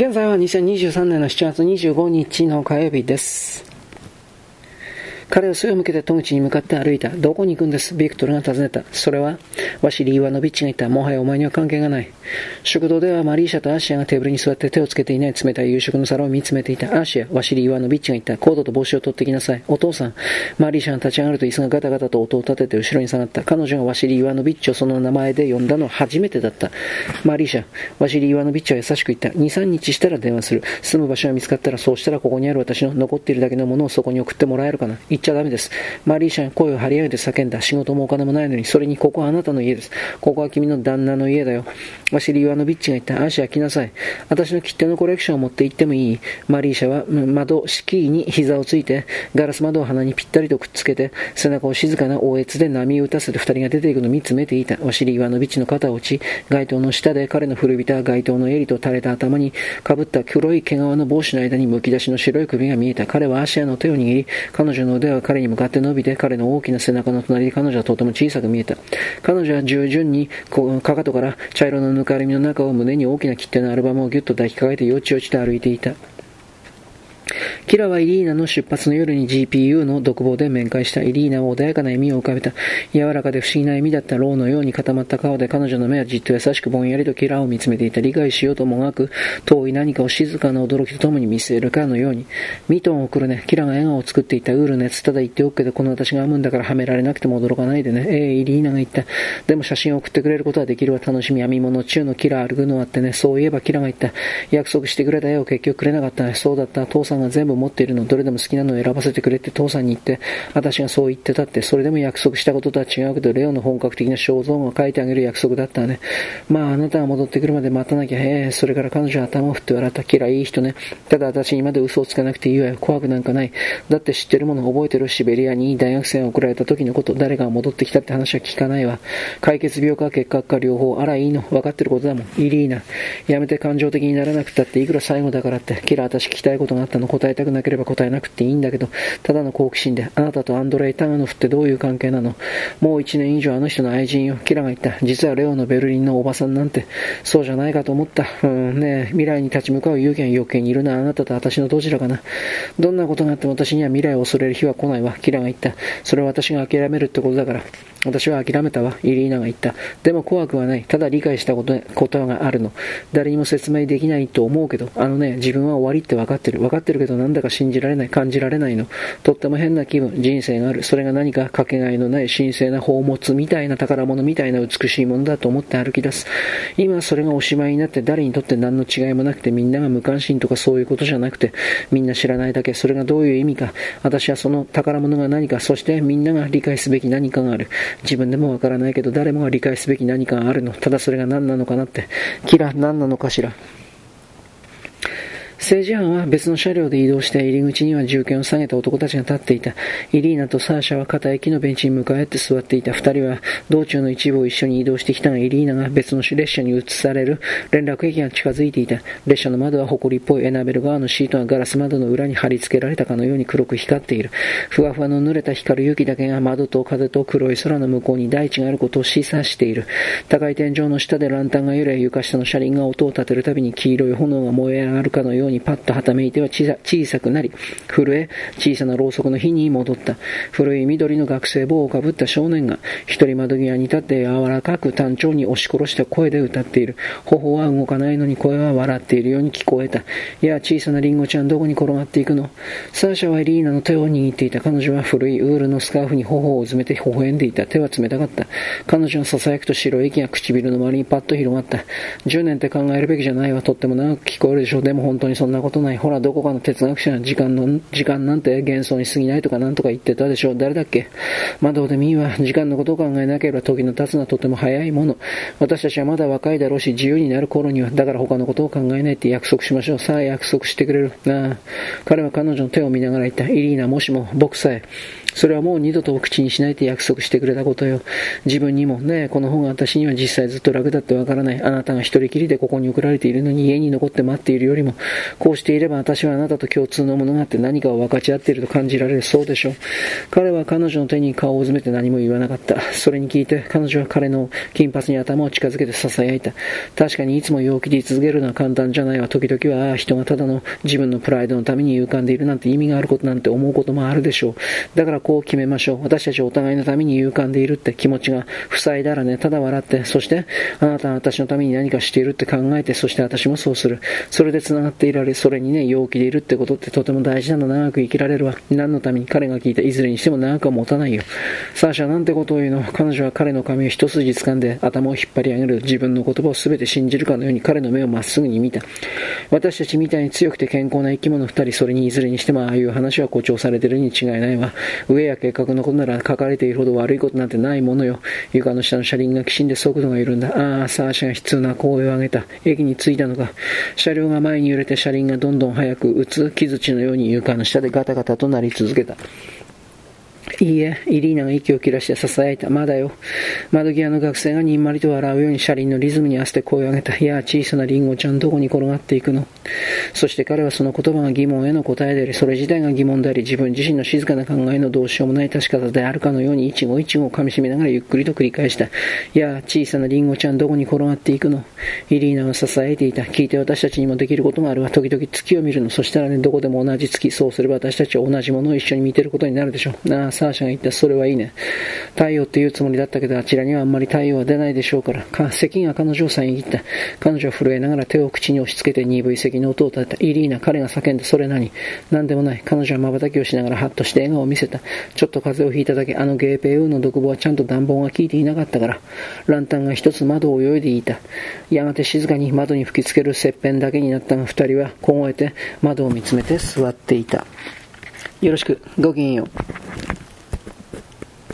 現在は2023年の7月25日の火曜日です。彼は背を向けて戸口に向かって歩いた。どこに行くんです？ビクトルが尋ねた。それは、ワシリー・イワノビッチが言った。もはやお前には関係がない。食堂ではマリーシャとアシアがテーブルに座って手をつけていない冷たい夕食の皿を見つめていた。アシア、ワシリー・イワノビッチが言った。コードと帽子を取ってきなさい。お父さん。マリーシャが立ち上がると椅子がガタガタと音を立てて後ろに下がった。彼女がワシリー・イワノビッチをその名前で呼んだのは初めてだった。マリーシャ、ワシリー・イワノビッチは優しく言った。2、3日したら電話する。住む場所が見つかったらそうしたらここにある私の残っているだけのものをそこに送ってもらえるかな。言っちゃダメです。マリーシャに声を張り上げて叫んだ。仕事もお金もないのに、それにここはあなたの家です。ここは君の旦那の家だよ。ワシリ・イワノビッチが言った。アシア来なさい。私の切手のコレクションを持って行ってもいい。マリーシャは窓、敷居に膝をついて、ガラス窓を鼻にぴったりとくっつけて、背中を静かな応越で波打たせて二人が出ていくのを見つめていた。ワシリ・イワノビッチの肩を打ち、街灯の下で彼の古びた街灯の襟と垂れた頭にかぶった黒い毛皮の帽子の間にむき出しの白い首が見えた。彼はアシアの手を握り、彼女の腕は彼に向かって伸びて、彼の大きな背中の隣で彼女はとても小さく見えた。彼女は従順にかかとから茶色のぬかるみの中を胸に大きな切手のアルバムをぎゅっと抱きかかえてよちよちと歩いていた。キラはイリーナの出発の夜に GPU の独房で面会した。イリーナは穏やかな笑みを浮かべた。柔らかで不思議な笑みだったローのように固まった顔で彼女の目はじっと優しくぼんやりとキラを見つめていた。理解しようともがく、遠い何かを静かな驚きとともに見据えるかのように。ミトンを送るね。キラが笑顔を作っていた。ウール熱ただ言っておくけど、この私が編むんだからはめられなくても驚かないでね。ええイリーナが言った。でも写真を送ってくれることはできるわ。楽しみ。編み物中のキラ歩くのあってね。そういえばキラが言った。約束してくれた絵を結局くれなかったね。そうだった。父さんが全部持っているの。どれでも好きなのを選ばせてくれって父さんに言って、私がそう言ってたって、それでも約束したこととは違うけど、レオの本格的な肖像画を描いてあげる約束だったね。まあ、あなたが戻ってくるまで待たなきゃ、へえ、それから彼女は頭を振って笑った。嫌いいい人ね。ただ私にまで嘘をつかなくていいわよ。怖くなんかない。だって知ってるもの覚えてるシベリアに大学生が送られた時のこと、誰が戻ってきたって話は聞かないわ。解決病か結核か両方、あらいいの。分かってることだもん。イリーナ。やめて感情的にならなくたって、いくら最後だからって、キラー私聞きたいことがあったの答えたくなければ答えなくていいんだけど、ただの好奇心で、あなたとアンドレイ・タガノフってどういう関係なの？もう一年以上あの人の愛人よ。キラが言った。実はレオのベルリンのおばさんなんて、そうじゃないかと思った。うんねえ未来に立ち向かう勇気が余計にいるな。あなたと私のどちらかな。どんなことがあっても私には未来を恐れる日は来ないわ。キラが言った。それは私が諦めるってことだから。私は諦めたわ。イリーナが言った。でも怖くはない。ただ理解したことことがあるの。誰にも説明できないと思うけど、あのね、自分は終わりって分かってる。分かってるけどなんだか信じられない。感じられないの。とっても変な気分。人生がある。それが何かかけがえのない神聖な宝物みたいな宝物みたいな美しいものだと思って歩き出す。今それがおしまいになって誰にとって何の違いもなくてみんなが無関心とかそういうことじゃなくてみんな知らないだけ。それがどういう意味か。私はその宝物が何か、そしてみんなが理解すべき何かがある。自分でもわからないけど誰もが理解すべき何かがあるの。ただそれが何なのかなって。キラ何なのかしら。政治犯は別の車両で移動して入り口には銃剣を下げた男たちが立っていた。イリーナとサーシャは片駅のベンチに向かい合って座っていた。二人は道中の一部を一緒に移動してきたが、イリーナが別の列車に移される連絡駅が近づいていた。列車の窓は埃っぽいエナベル側のシートがガラス窓の裏に貼り付けられたかのように黒く光っている。ふわふわの濡れた光る雪だけが窓と風と黒い空の向こうに大地があることを示唆している。高い天井の下でランタンが揺れ、床下の車輪が音を立てるたびに黄色い炎が燃え上がるかのようににパッとはためいては小さくなり、震え、小さなろうそくの火に戻った。古い緑の学生帽をかぶった少年が、一人窓際に立って柔らかく単調に押し殺した声で歌っている。頬は動かないのに声は笑っているように聞こえた。いや、小さなリンゴちゃんどこに転がっていくの？サーシャはエリーナの手を握っていた。彼女は古いウールのスカーフに頬をうずめて微笑んでいた。手は冷たかった。彼女の囁くと白い息が唇の周りにパッと広がった。10年って考えるべきじゃないわ。とっても長く聞こえるでしょう。でも本当にそんなことない。ほら、どこかの哲学者の時間の、時間なんて幻想に過ぎないとかなんとか言ってたでしょう。誰だっけ？まあどうでもいいわ。時間のことを考えなければ時の経つのはとても早いもの。私たちはまだ若いだろうし、自由になる頃には、だから他のことを考えないって約束しましょう。さあ約束してくれる。なあ。彼は彼女の手を見ながら言った。イリーナ、もしも僕さえ、それはもう二度とお口にしないって約束してくれたことよ。自分にもね、この方が私には実際ずっと楽だってわからない。あなたが一人きりでここに送られているのに家に残って待っているよりも、こうしていれば私はあなたと共通のものがあって何かを分かち合っていると感じられるそうでしょう。彼は彼女の手に顔をうずめて何も言わなかった。それに聞いて彼女は彼の金髪に頭を近づけて囁いた。確かにいつも陽気で続けるのは簡単じゃないわ。時々は、ああ、人がただの自分のプライドのために勇敢でいるなんて意味があることなんて思うこともあるでしょう。だからこう決めましょう。私たちお互いのために勇敢でいるって気持ちが塞いだらね、ただ笑って、そして、あなたは私のために何かしているって考えて、そして私もそうする。それで繋がっていられ、それにね、陽気でいるってことってとても大事なの。長く生きられるわ。何のために彼が聞いたいずれにしても長くは持たないよ。サーシャなんてことを言うの？彼女は彼の髪を一筋掴んで頭を引っ張り上げる自分の言葉を全て信じるかのように彼の目をまっすぐに見た。私たちみたいに強くて健康な生き物二人、それにいずれにしてもああいう話は誇張されてるに違いないわ。上上や計画のことなら書かれているほど悪いことなんてないものよ。床の下の車輪がきしんで速度が緩んだ。ああ、サーシャが悲痛な声を上げた。駅に着いたのか。車両が前に揺れて車輪がどんどん速く打つ木槌のように床の下でガタガタとなり続けた。いいえ、イリーナが息を切らして囁いた。まだよ。窓際の学生がにんまりと笑うように車輪のリズムに合わせて声を上げた。いや、小さなリンゴちゃん、どこに転がっていくの？そして彼はその言葉が疑問への答えであり、それ自体が疑問であり、自分自身の静かな考えのどうしようもない確かさであるかのように、一語一語を噛み締めながらゆっくりと繰り返した。いや、小さなリンゴちゃん、どこに転がっていくの？イリーナは囁いていた。聞いて私たちにもできることがあるわ。時々月を見るの。そしたらね、どこでも同じ月。そうすれば私たちは同じものを一緒に見てることになるでしょう。なあ、サーシャが言った。それはいいね。太陽って言うつもりだったけど、あちらにはあんまり太陽は出ないでしょうから。か咳が彼女を遮った。彼女は震えながら手を口に押し付けて鈍い咳の音を立てた。イリーナ、彼が叫んで、それ何？何でもない。彼女は瞬きをしながらハッとして笑顔を見せた。ちょっと風邪をひいただけ、あのゲーペーウーの独房はちゃんと暖房が効いていなかったから。ランタンが一つ窓を泳いでいた。やがて静かに窓に吹きつける切片だけになったが、二人は凍えて窓を見つめて座っていた。よろしく。ごきげんよう。